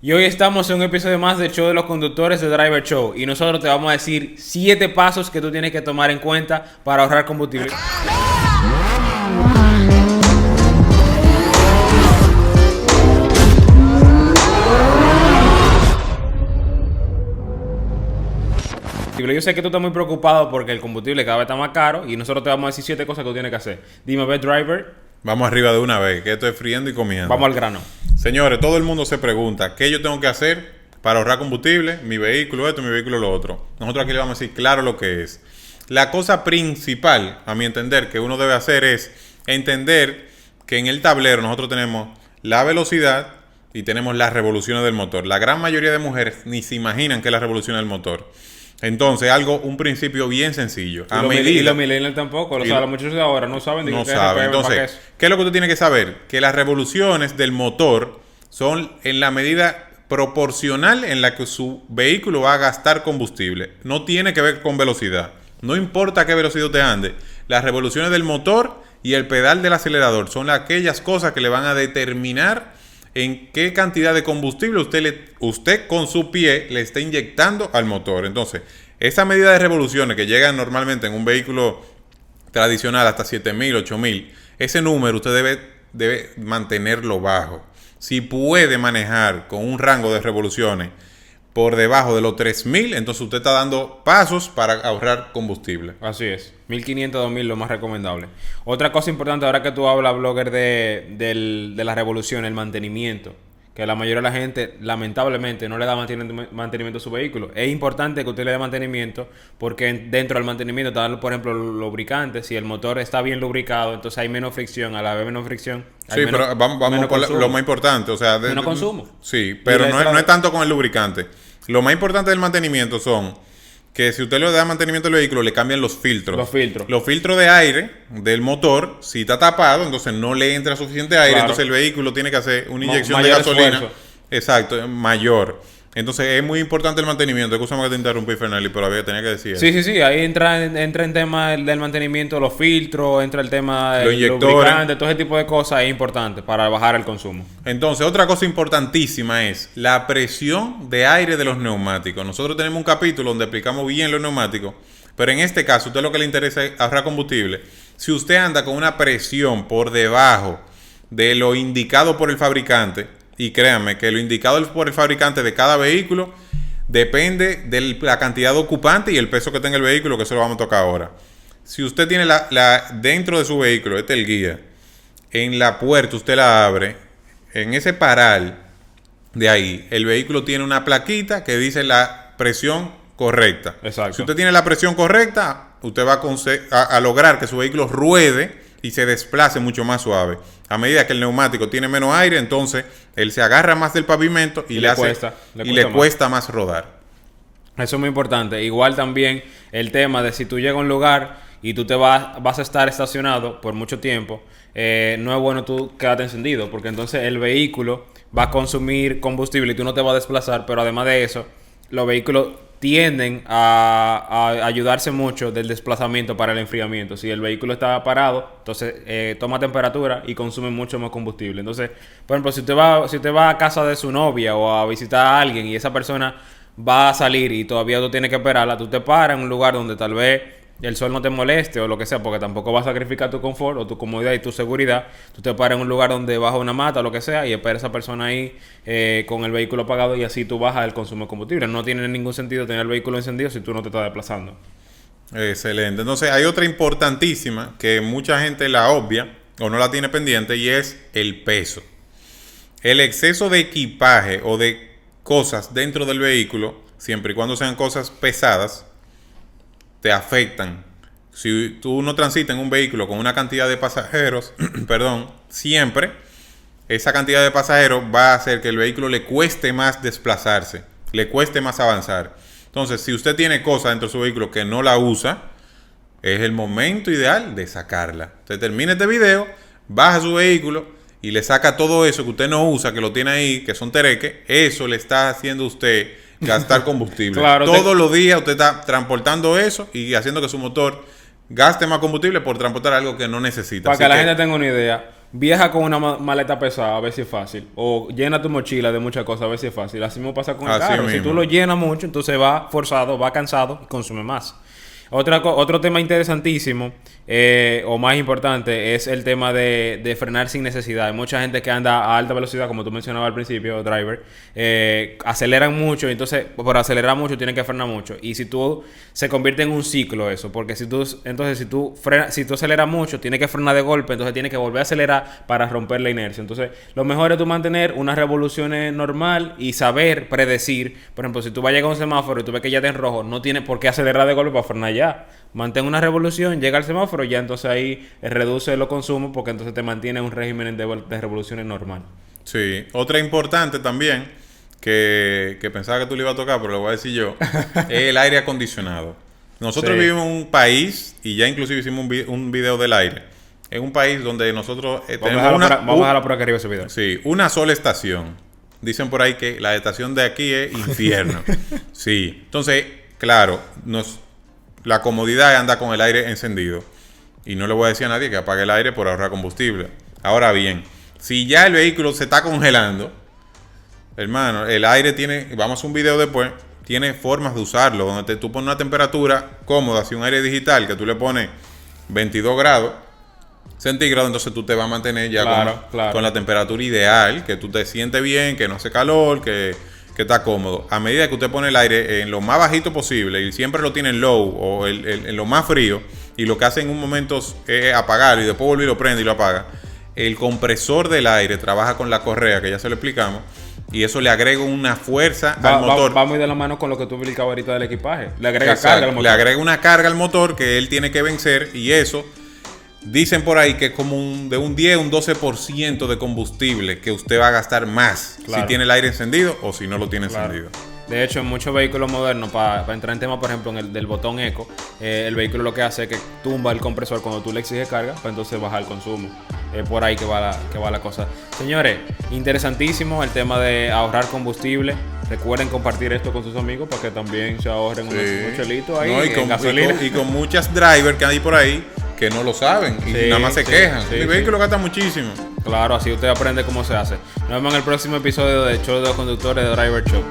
Y hoy estamos en un episodio más del show de los conductores de Driver Show y nosotros te vamos a decir 7 pasos que tú tienes que tomar en cuenta para ahorrar combustible. Yo sé que tú estás muy preocupado porque el combustible cada vez está más caro y nosotros te vamos a decir 7 cosas que tú tienes que hacer. Dime, ve, driver. Vamos arriba de una vez, que estoy friendo y comiendo. Vamos al grano. Señores, todo el mundo se pregunta, ¿qué yo tengo que hacer para ahorrar combustible? Mi vehículo esto, mi vehículo lo otro. Nosotros aquí le vamos a decir claro lo que es. La cosa principal, a mi entender, que uno debe hacer es entender que en el tablero nosotros tenemos la velocidad y tenemos las revoluciones del motor. La gran mayoría de mujeres ni se imaginan que es la revolución del motor. Entonces, algo, un principio bien sencillo. A y, medida, y los millennials tampoco. los muchachos de ahora no saben. no saben. Entonces, ¿qué es lo que tú tienes que saber? Que las revoluciones del motor son en la medida proporcional en la que su vehículo va a gastar combustible. No tiene que ver con velocidad. No importa qué velocidad te ande. Las revoluciones del motor y el pedal del acelerador son aquellas cosas que le van a determinar en qué cantidad de combustible usted, le, usted con su pie le está inyectando al motor. Entonces, esa medida de revoluciones que llegan normalmente en un vehículo tradicional hasta 7000, 8000, ese número usted debe, debe mantenerlo bajo. Si puede manejar con un rango de revoluciones por debajo de los 3000, entonces usted está dando pasos para ahorrar combustible. Así es. 1500, 2000 lo más recomendable. Otra cosa importante ahora que tú hablas, blogger, de, de la revolución, el mantenimiento que la mayoría de la gente lamentablemente no le da mantenimiento, a su vehículo. Es importante que usted le dé mantenimiento porque dentro del mantenimiento está, por ejemplo, lubricantes. Si el motor está bien lubricado, entonces hay menos fricción. A la vez menos fricción. sí, pero vamos, vamos con lo más importante. O sea, menos consumo. Sí, pero no es, no es tanto con el lubricante. Lo más importante del mantenimiento son que si usted le da mantenimiento al vehículo, le cambian los filtros. Los filtros. Los filtros de aire del motor, si está tapado, entonces no le entra suficiente aire, entonces el vehículo tiene que hacer una inyección de gasolina. Exacto, mayor. Entonces es muy importante el mantenimiento. Escúchame que te interrumpí, Fernali, pero había tenía que decir. Sí, sí, sí. Ahí entra, entra en tema del mantenimiento, los filtros, entra el tema de lubricante, todo ese tipo de cosas es importante para bajar el consumo. Entonces, otra cosa importantísima es la presión de aire de los neumáticos. Nosotros tenemos un capítulo donde explicamos bien los neumáticos, pero en este caso, a usted lo que le interesa es ahorrar combustible. Si usted anda con una presión por debajo de lo indicado por el fabricante, y créanme que lo indicado por el fabricante de cada vehículo depende de la cantidad de ocupante y el peso que tenga el vehículo, que eso lo vamos a tocar ahora. Si usted tiene la, dentro de su vehículo, este es el guía, en la puerta usted la abre, en ese paral de ahí, el vehículo tiene una plaquita que dice la presión correcta. Exacto. Si usted tiene la presión correcta, usted va a, a lograr que su vehículo ruede y se desplace mucho más suave. A medida que el neumático tiene menos aire, entonces él se agarra más del pavimento y, le, cuesta, y le cuesta más rodar. Eso es muy importante. Igual también el tema de si tú llegas a un lugar y tú te vas, vas a estar estacionado por mucho tiempo, eh, no es bueno tú quedarte encendido, porque entonces el vehículo va a consumir combustible y tú no te vas a desplazar, pero además de eso, los vehículos tienden a, ayudarse mucho del desplazamiento para el enfriamiento. Si el vehículo está parado, entonces eh, toma temperatura y consume mucho más combustible. Entonces, por ejemplo, si usted va, si usted va a casa de su novia o a visitar a alguien y esa persona va a salir y todavía tú tienes que esperarla, tú te paras en un lugar donde tal vez el sol no te moleste o lo que sea, porque tampoco vas a sacrificar tu confort o tu comodidad y tu seguridad, tú te paras en un lugar donde baja una mata o lo que sea y esperas a esa persona ahí eh, con el vehículo apagado y así tú bajas el consumo de combustible. No tiene ningún sentido tener el vehículo encendido si tú no te estás desplazando. Excelente. Entonces hay otra importantísima que mucha gente la obvia o no la tiene pendiente y es el peso. El exceso de equipaje o de cosas dentro del vehículo, siempre y cuando sean cosas pesadas, te afectan. Si tú no transitas en un vehículo con una cantidad de pasajeros, perdón, siempre esa cantidad de pasajeros va a hacer que el vehículo le cueste más desplazarse, le cueste más avanzar. Entonces, si usted tiene cosas dentro de su vehículo que no la usa, es el momento ideal de sacarla. Usted termina este video, baja su vehículo y le saca todo eso que usted no usa, que lo tiene ahí, que son tereques, eso le está haciendo usted gastar combustible. Todos los días usted está transportando eso y haciendo que su motor gaste más combustible por transportar algo que no necesita. Para que la gente tenga una idea, viaja con una ma- maleta pesada, a ver si es fácil. O llena tu mochila de muchas cosas, a ver si es fácil. Así mismo pasa con el Así carro. Si tú lo llenas mucho, entonces va forzado, va cansado y consume más. Otra, otro tema interesantísimo, eh, o más importante, es el tema de, de frenar sin necesidad. Hay mucha gente que anda a alta velocidad, como tú mencionabas al principio, driver, eh, aceleran mucho, y entonces por acelerar mucho tienen que frenar mucho. Y si tú se convierte en un ciclo eso, porque si tú, entonces si tú frena, si tú aceleras mucho, tienes que frenar de golpe, entonces tienes que volver a acelerar para romper la inercia. Entonces, lo mejor es tú mantener unas revoluciones normal y saber predecir. Por ejemplo, si tú vas a llegar a un semáforo y tú ves que ya está en rojo, no tienes por qué acelerar de golpe para frenar ya. Mantén una revolución, llega al semáforo, ya entonces ahí reduce los consumos porque entonces te mantiene un régimen de, de revoluciones normal. Sí. Otra importante también, que, que pensaba que tú le ibas a tocar, pero lo voy a decir yo, es el aire acondicionado. Nosotros Sí. vivimos en un país, y ya inclusive hicimos un, vi- un video del aire, en un país donde nosotros eh, Vamos, a tenemos dejarlo una, a- vamos a un- dejarlo por acá arriba ese video. Sí, una sola estación. Dicen por ahí que la estación de aquí es infierno. sí. Entonces, claro, nos, la comodidad es andar con el aire encendido. Y no le voy a decir a nadie que apague el aire por ahorrar combustible. Ahora bien, si ya el vehículo se está congelando, hermano, el aire tiene, vamos a un video después, tiene formas de usarlo, donde te- tú pones una temperatura cómoda, si un aire digital que tú le pones 22 grados centígrados, entonces tú te vas a mantener ya Claro, con, claro. con la temperatura ideal, que tú te sientes bien, que no hace calor, que, que está cómodo. A medida que usted pone el aire en lo más bajito posible y siempre lo tiene en low o el- el- en lo más frío, y lo que hace en un momento es apagarlo y después vuelve y lo prende y lo apaga, el compresor del aire trabaja con la correa, que ya se lo explicamos, y eso le agrega una fuerza Va, al va- motor. va muy de la mano con lo que tú explicabas ahorita del equipaje. Le agrega Exacto, carga al motor. Le agrega una carga al motor que él tiene que vencer y eso dicen por ahí que es como un, de un 10 un 12% de combustible que usted va a gastar más Claro. si tiene el aire encendido o si no lo tiene Claro. encendido. De hecho, en muchos vehículos modernos, para entrar en tema, por ejemplo, en el del botón eco, eh, el vehículo lo que hace es que tumba el compresor cuando tú le exiges carga, para entonces bajar el consumo. Es por ahí que va, la, que va la cosa. Señores, interesantísimo el tema de ahorrar combustible. Recuerden compartir esto con sus amigos para que también se ahorren unos, Sí. unos chelitos ahí No, y, en con, y gasolina. con- y con muchas drivers que hay por ahí que no lo saben y Sí, nada más se sí, quejan. sí, Mi vehículo gasta muchísimo. Claro, así usted aprende cómo se hace. Nos vemos en el próximo episodio de Show de los Conductores de Driver Show.